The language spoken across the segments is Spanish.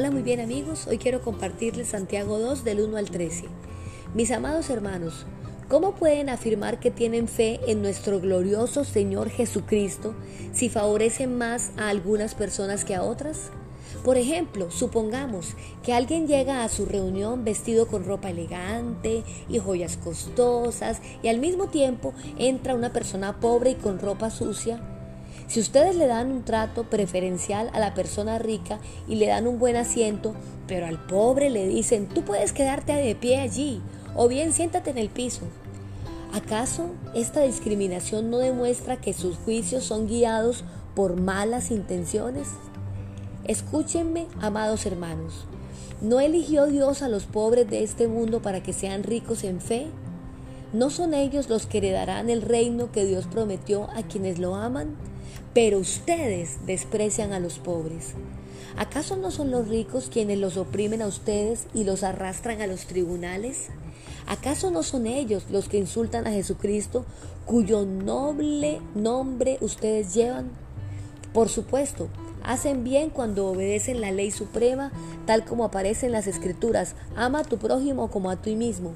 Hola muy bien amigos, hoy quiero compartirles Santiago 2 del 1 al 13. Mis amados hermanos, ¿cómo pueden afirmar que tienen fe en nuestro glorioso Señor Jesucristo si favorecen más a algunas personas que a otras? Por ejemplo, supongamos que alguien llega a su reunión vestido con ropa elegante y joyas costosas y al mismo tiempo entra una persona pobre y con ropa sucia si ustedes le dan un trato preferencial a la persona rica y le dan un buen asiento, pero al pobre le dicen, tú puedes quedarte de pie allí, o bien siéntate en el piso. ¿Acaso esta discriminación no demuestra que sus juicios son guiados por malas intenciones? Escúchenme, amados hermanos. ¿No eligió Dios a los pobres de este mundo para que sean ricos en fe? ¿No son ellos los que heredarán el reino que Dios prometió a quienes lo aman? Pero ustedes desprecian a los pobres. ¿Acaso no son los ricos quienes los oprimen a ustedes y los arrastran a los tribunales? ¿Acaso no son ellos los que insultan a Jesucristo, cuyo noble nombre ustedes llevan? Por supuesto, hacen bien cuando obedecen la ley suprema, tal como aparece en las Escrituras, ama a tu prójimo como a ti mismo.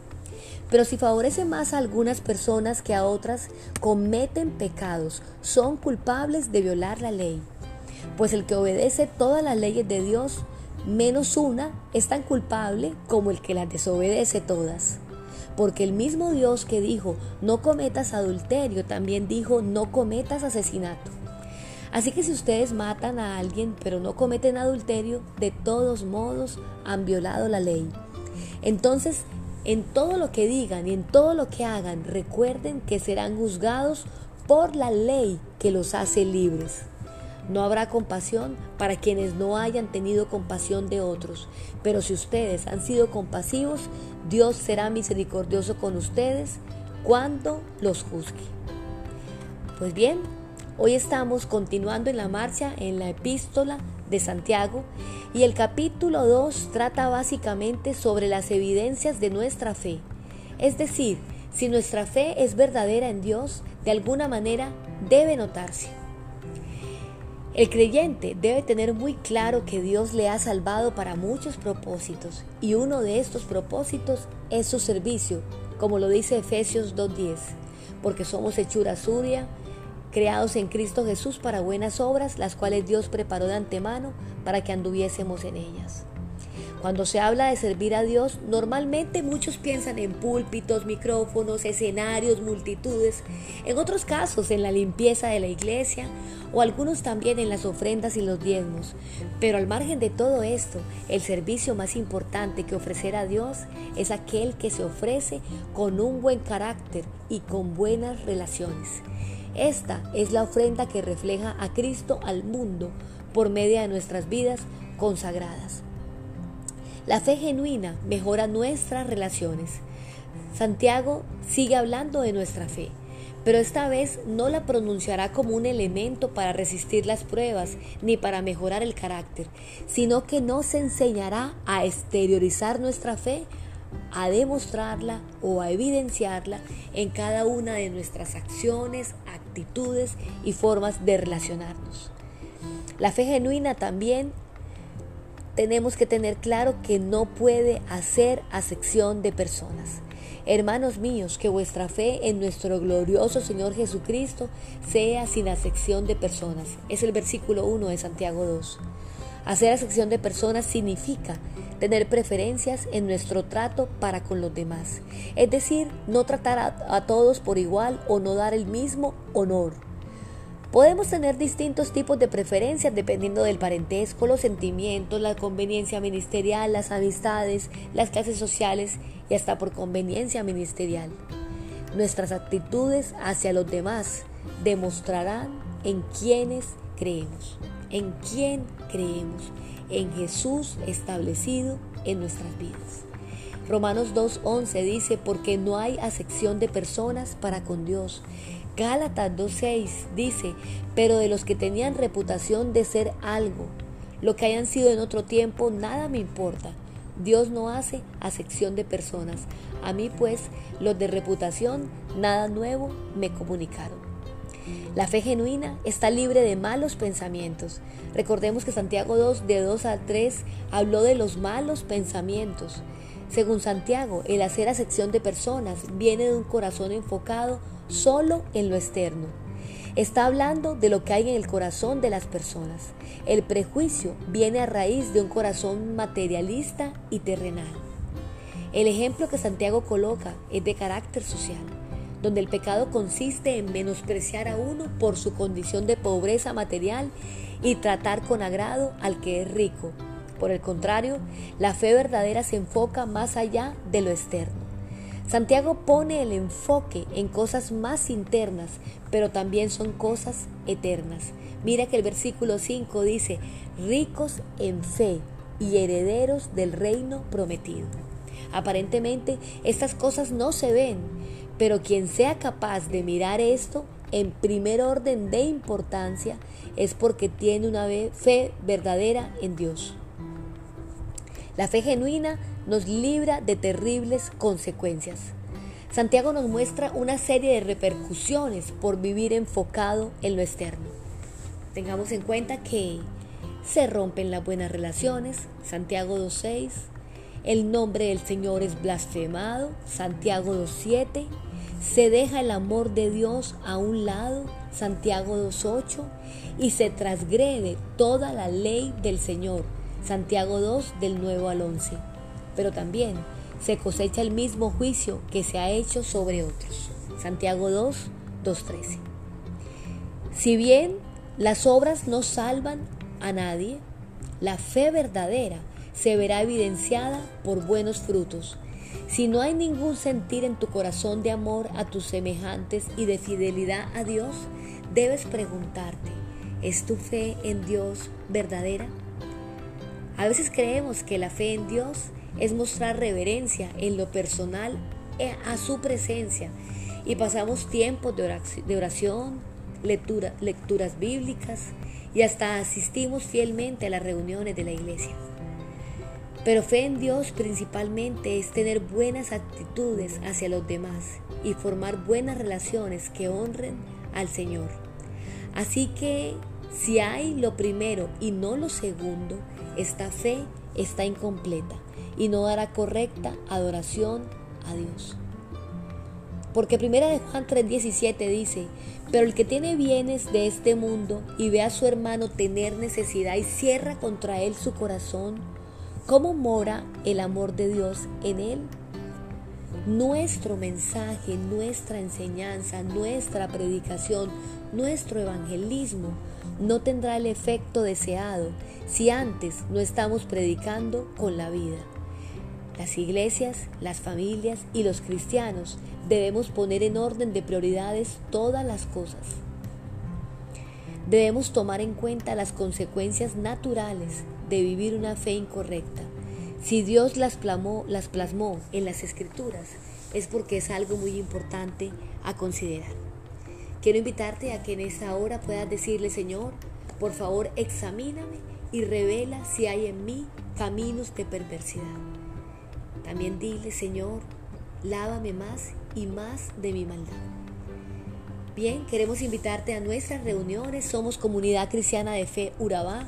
Pero si favorecen más a algunas personas que a otras, cometen pecados, son culpables de violar la ley. Pues el que obedece todas las leyes de Dios, menos una, es tan culpable como el que las desobedece todas. Porque el mismo Dios que dijo, no cometas adulterio, también dijo, no cometas asesinato. Así que si ustedes matan a alguien pero no cometen adulterio, de todos modos han violado la ley. Entonces en todo lo que digan y en todo lo que hagan, recuerden que serán juzgados por la ley que los hace libres. No habrá compasión para quienes no hayan tenido compasión de otros, pero si ustedes han sido compasivos, Dios será misericordioso con ustedes cuando los juzgue. Pues bien, hoy estamos continuando en la marcha en la epístola de Santiago y el capítulo 2 trata básicamente sobre las evidencias de nuestra fe. Es decir, si nuestra fe es verdadera en Dios, de alguna manera debe notarse. El creyente debe tener muy claro que Dios le ha salvado para muchos propósitos y uno de estos propósitos es su servicio, como lo dice Efesios 2.10, porque somos hechura suya, creados en Cristo Jesús para buenas obras, las cuales Dios preparó de antemano para que anduviésemos en ellas. Cuando se habla de servir a Dios, normalmente muchos piensan en púlpitos, micrófonos, escenarios, multitudes, en otros casos en la limpieza de la iglesia o algunos también en las ofrendas y los diezmos. Pero al margen de todo esto, el servicio más importante que ofrecer a Dios es aquel que se ofrece con un buen carácter y con buenas relaciones. Esta es la ofrenda que refleja a Cristo al mundo por medio de nuestras vidas consagradas. La fe genuina mejora nuestras relaciones. Santiago sigue hablando de nuestra fe, pero esta vez no la pronunciará como un elemento para resistir las pruebas ni para mejorar el carácter, sino que nos enseñará a exteriorizar nuestra fe a demostrarla o a evidenciarla en cada una de nuestras acciones, actitudes y formas de relacionarnos. La fe genuina también tenemos que tener claro que no puede hacer acepción de personas. Hermanos míos, que vuestra fe en nuestro glorioso Señor Jesucristo sea sin acepción de personas. Es el versículo 1 de Santiago 2. Hacer acepción de personas significa tener preferencias en nuestro trato para con los demás. Es decir, no tratar a, todos por igual o no dar el mismo honor. Podemos tener distintos tipos de preferencias dependiendo del parentesco, los sentimientos, la conveniencia ministerial, las amistades, las clases sociales y hasta por conveniencia ministerial. Nuestras actitudes hacia los demás demostrarán en quienes creemos en quién creemos, en Jesús establecido en nuestras vidas. Romanos 2.11 dice, porque no hay acepción de personas para con Dios. Gálatas 2.6 dice, pero de los que tenían reputación de ser algo, lo que hayan sido en otro tiempo, nada me importa. Dios no hace acepción de personas. A mí pues, los de reputación, nada nuevo me comunicaron. La fe genuina está libre de malos pensamientos. Recordemos que Santiago 2, de 2 a 3, habló de los malos pensamientos. Según Santiago, el hacer acepción de personas viene de un corazón enfocado solo en lo externo. Está hablando de lo que hay en el corazón de las personas. El prejuicio viene a raíz de un corazón materialista y terrenal. El ejemplo que Santiago coloca es de carácter social, donde el pecado consiste en menospreciar a uno por su condición de pobreza material y tratar con agrado al que es rico. Por el contrario, la fe verdadera se enfoca más allá de lo externo. Santiago pone el enfoque en cosas más internas, pero también son cosas eternas. Mira que el versículo 5 dice, ricos en fe y herederos del reino prometido. Aparentemente estas cosas no se ven, pero quien sea capaz de mirar esto en primer orden de importancia es porque tiene una fe verdadera en Dios. La fe genuina nos libra de terribles consecuencias. Santiago nos muestra una serie de repercusiones por vivir enfocado en lo externo. Tengamos en cuenta que se rompen las buenas relaciones, Santiago 2.6, el nombre del Señor es blasfemado, Santiago 2.7, se deja el amor de Dios a un lado, Santiago 2.8, y se transgrede toda la ley del Señor, Santiago 2 del 9 al 11 pero también se cosecha el mismo juicio que se ha hecho sobre otros. Santiago 2, 2.13. Si bien las obras no salvan a nadie, la fe verdadera se verá evidenciada por buenos frutos. Si no hay ningún sentir en tu corazón de amor a tus semejantes y de fidelidad a Dios, debes preguntarte, ¿es tu fe en Dios verdadera? A veces creemos que la fe en Dios es mostrar reverencia en lo personal eh, a su presencia y pasamos tiempos de oración, lectura, lecturas bíblicas y hasta asistimos fielmente a las reuniones de la iglesia. Pero fe en Dios principalmente es tener buenas actitudes hacia los demás y formar buenas relaciones que honren al Señor. Así que si hay lo primero y no lo segundo, esta fe está incompleta y no dará correcta adoración a Dios. Porque primera de Juan 3:17 dice, pero el que tiene bienes de este mundo y ve a su hermano tener necesidad y cierra contra él su corazón, ¿cómo mora el amor de Dios en él? Nuestro mensaje, nuestra enseñanza, nuestra predicación, nuestro evangelismo no tendrá el efecto deseado si antes no estamos predicando con la vida. Las iglesias, las familias y los cristianos debemos poner en orden de prioridades todas las cosas. Debemos tomar en cuenta las consecuencias naturales de vivir una fe incorrecta. Si Dios las, las plasmó en las escrituras, es porque es algo muy importante a considerar. Quiero invitarte a que en esta hora puedas decirle, Señor, por favor examíname y revela si hay en mí caminos de perversidad. También dile, Señor, lávame más y más de mi maldad. Bien, queremos invitarte a nuestras reuniones. Somos Comunidad Cristiana de Fe Urabá.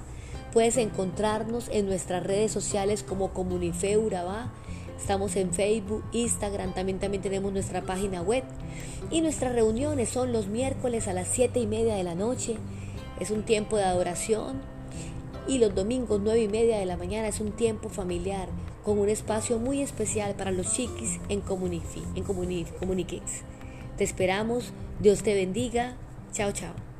Puedes encontrarnos en nuestras redes sociales como Comunife Urabá. Estamos en Facebook, Instagram, también, también tenemos nuestra página web. Y nuestras reuniones son los miércoles a las 7 y media de la noche. Es un tiempo de adoración. Y los domingos 9 y media de la mañana es un tiempo familiar con un espacio muy especial para los chiquis en Comunifi, en. Te esperamos, Dios te bendiga, chao chao.